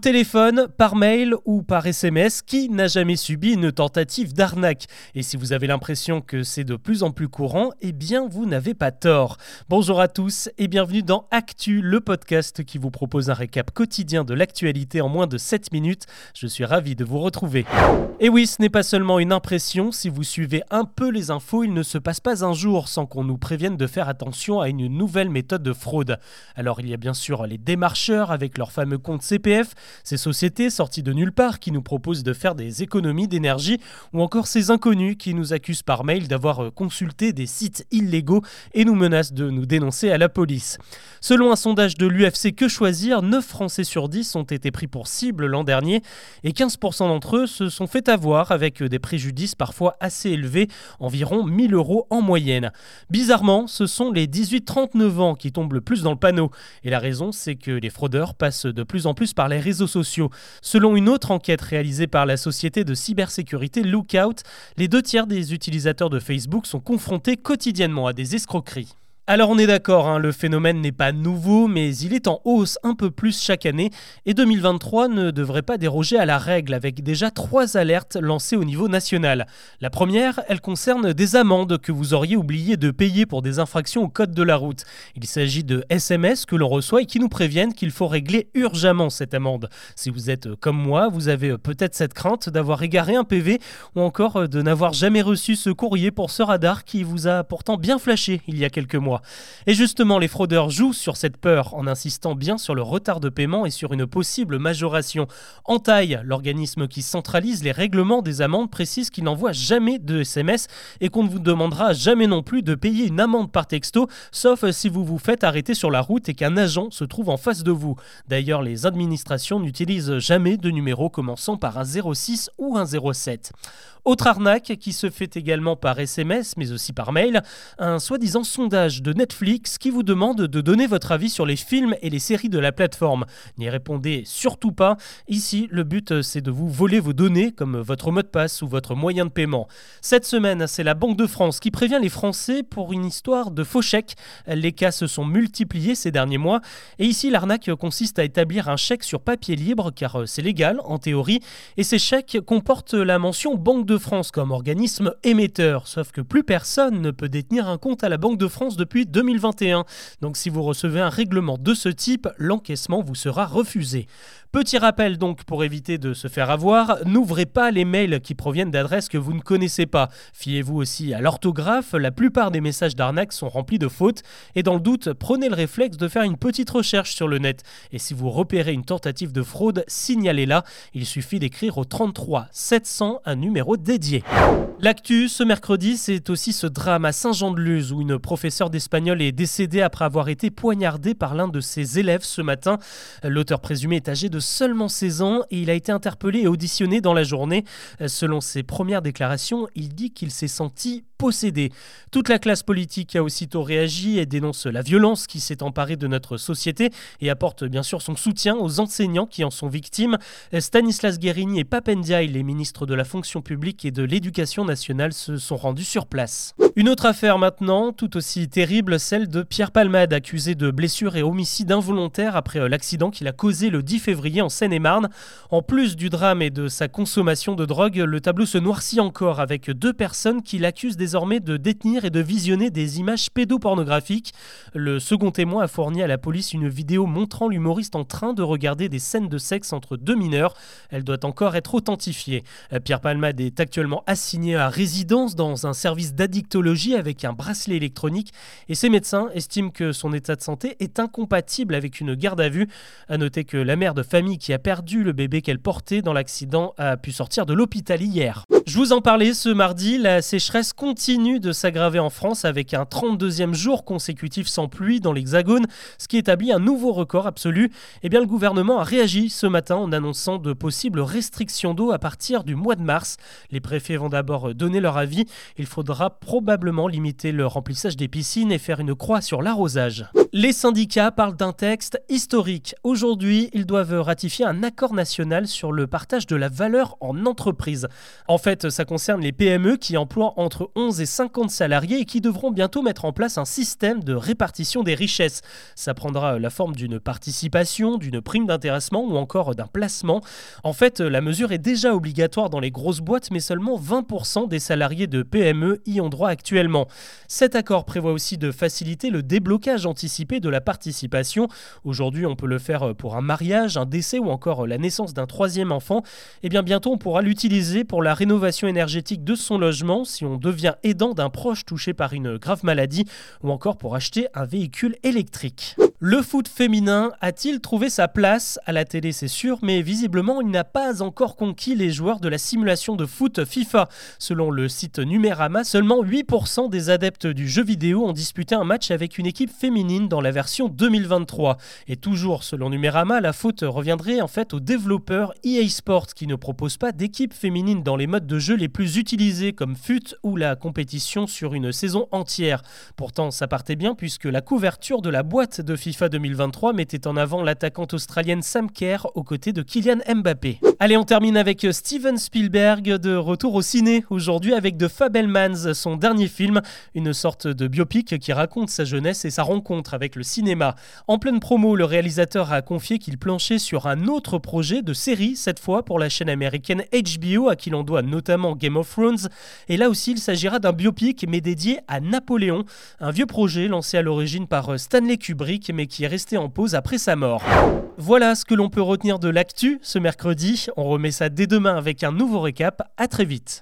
téléphone, par mail ou par SMS, qui n'a jamais subi une tentative d'arnaque Et si vous avez l'impression que c'est de plus en plus courant, eh bien vous n'avez pas tort. Bonjour à tous et bienvenue dans Actu, le podcast qui vous propose un récap quotidien de l'actualité en moins de 7 minutes. Je suis ravi de vous retrouver. Et oui, ce n'est pas seulement une impression, si vous suivez un peu les infos, il ne se passe pas un jour sans qu'on nous prévienne de faire attention à une nouvelle méthode de fraude. Alors il y a bien sûr les démarcheurs avec leur fameux compte CPF, ces sociétés sorties de nulle part qui nous proposent de faire des économies d'énergie ou encore ces inconnus qui nous accusent par mail d'avoir euh, consulté des sites illégaux et nous menacent de nous dénoncer à la police. Selon un sondage de l'UFC Que Choisir, 9 Français sur 10 ont été pris pour cible l'an dernier et 15% d'entre eux se sont fait avoir avec des préjudices parfois assez élevés, environ 1000 euros en moyenne. Bizarrement, ce sont les 18-39 ans qui tombent le plus dans le panneau et la raison c'est que les fraudeurs passent de plus en plus par les réseaux sociaux. Selon une autre enquête réalisée par la société de cybersécurité Lookout, les deux tiers des utilisateurs de Facebook sont confrontés quotidiennement à des escroqueries. Alors on est d'accord, hein, le phénomène n'est pas nouveau, mais il est en hausse un peu plus chaque année, et 2023 ne devrait pas déroger à la règle, avec déjà trois alertes lancées au niveau national. La première, elle concerne des amendes que vous auriez oublié de payer pour des infractions au code de la route. Il s'agit de SMS que l'on reçoit et qui nous préviennent qu'il faut régler urgemment cette amende. Si vous êtes comme moi, vous avez peut-être cette crainte d'avoir égaré un PV, ou encore de n'avoir jamais reçu ce courrier pour ce radar qui vous a pourtant bien flashé il y a quelques mois. Et justement, les fraudeurs jouent sur cette peur en insistant bien sur le retard de paiement et sur une possible majoration. En taille, l'organisme qui centralise les règlements des amendes précise qu'il n'envoie jamais de SMS et qu'on ne vous demandera jamais non plus de payer une amende par texto, sauf si vous vous faites arrêter sur la route et qu'un agent se trouve en face de vous. D'ailleurs, les administrations n'utilisent jamais de numéro commençant par un 06 ou un 07. Autre arnaque qui se fait également par SMS mais aussi par mail, un soi-disant sondage de Netflix qui vous demande de donner votre avis sur les films et les séries de la plateforme. N'y répondez surtout pas. Ici, le but c'est de vous voler vos données comme votre mot de passe ou votre moyen de paiement. Cette semaine, c'est la Banque de France qui prévient les Français pour une histoire de faux chèques. Les cas se sont multipliés ces derniers mois et ici l'arnaque consiste à établir un chèque sur papier libre car c'est légal en théorie et ces chèques comportent la mention Banque de France comme organisme émetteur, sauf que plus personne ne peut détenir un compte à la Banque de France depuis 2021. Donc si vous recevez un règlement de ce type, l'encaissement vous sera refusé. Petit rappel donc pour éviter de se faire avoir, n'ouvrez pas les mails qui proviennent d'adresses que vous ne connaissez pas. Fiez-vous aussi à l'orthographe, la plupart des messages d'arnaque sont remplis de fautes et dans le doute, prenez le réflexe de faire une petite recherche sur le net. Et si vous repérez une tentative de fraude, signalez-la. Il suffit d'écrire au 33 700 un numéro dédié. L'actu ce mercredi, c'est aussi ce drame à Saint-Jean-de-Luz où une professeure d'espagnol est décédée après avoir été poignardée par l'un de ses élèves ce matin. L'auteur présumé est âgé de seulement 16 ans et il a été interpellé et auditionné dans la journée. Selon ses premières déclarations, il dit qu'il s'est senti possédé. Toute la classe politique a aussitôt réagi et dénonce la violence qui s'est emparée de notre société et apporte bien sûr son soutien aux enseignants qui en sont victimes. Stanislas Guérini et Papendiaï, les ministres de la fonction publique et de l'éducation nationale, se sont rendus sur place. Une autre affaire maintenant, tout aussi terrible, celle de Pierre Palmade, accusé de blessure et homicide involontaire après euh, l'accident qu'il a causé le 10 février en Seine-et-Marne. En plus du drame et de sa consommation de drogue, le tableau se noircit encore avec deux personnes qui l'accusent désormais de détenir et de visionner des images pédopornographiques. Le second témoin a fourni à la police une vidéo montrant l'humoriste en train de regarder des scènes de sexe entre deux mineurs. Elle doit encore être authentifiée. Pierre Palmade est actuellement assigné à résidence dans un service d'addictologie avec un bracelet électronique et ses médecins estiment que son état de santé est incompatible avec une garde à vue. À noter que la mère de famille qui a perdu le bébé qu'elle portait dans l'accident a pu sortir de l'hôpital hier. Je vous en parlais ce mardi, la sécheresse continue de s'aggraver en France avec un 32e jour consécutif sans pluie dans l'Hexagone, ce qui établit un nouveau record absolu. Eh bien, le gouvernement a réagi ce matin en annonçant de possibles restrictions d'eau à partir du mois de mars. Les préfets vont d'abord donner leur avis. Il faudra probablement limiter le remplissage des piscines et faire une croix sur l'arrosage. Les syndicats parlent d'un texte historique. Aujourd'hui, ils doivent ratifier un accord national sur le partage de la valeur en entreprise. En fait, ça concerne les PME qui emploient entre 11 et 50 salariés et qui devront bientôt mettre en place un système de répartition des richesses. Ça prendra la forme d'une participation, d'une prime d'intéressement ou encore d'un placement. En fait, la mesure est déjà obligatoire dans les grosses boîtes, mais seulement 20% des salariés de PME y ont droit actuellement. Cet accord prévoit aussi de faciliter le déblocage anticipé de la participation. Aujourd'hui, on peut le faire pour un mariage, un décès ou encore la naissance d'un troisième enfant. Et eh bien bientôt, on pourra l'utiliser pour la rénovation énergétique de son logement si on devient aidant d'un proche touché par une grave maladie ou encore pour acheter un véhicule électrique. Le foot féminin a-t-il trouvé sa place à la télé C'est sûr, mais visiblement il n'a pas encore conquis les joueurs de la simulation de foot FIFA. Selon le site Numérama, seulement 8% des adeptes du jeu vidéo ont disputé un match avec une équipe féminine dans la version 2023. Et toujours selon Numérama, la faute reviendrait en fait aux développeurs EA Sports qui ne proposent pas d'équipe féminine dans les modes de jeu les plus utilisés comme FUT ou la compétition sur une saison entière. Pourtant, ça partait bien puisque la couverture de la boîte de FIFA FIFA 2023 mettait en avant l'attaquante australienne Sam Kerr aux côtés de Kylian Mbappé. Allez, on termine avec Steven Spielberg de retour au ciné aujourd'hui avec The Fabelmans, son dernier film, une sorte de biopic qui raconte sa jeunesse et sa rencontre avec le cinéma. En pleine promo, le réalisateur a confié qu'il planchait sur un autre projet de série, cette fois pour la chaîne américaine HBO à qui l'on doit notamment Game of Thrones. Et là aussi, il s'agira d'un biopic mais dédié à Napoléon, un vieux projet lancé à l'origine par Stanley Kubrick qui est resté en pause après sa mort. Voilà ce que l'on peut retenir de l'actu ce mercredi. On remet ça dès demain avec un nouveau récap. À très vite.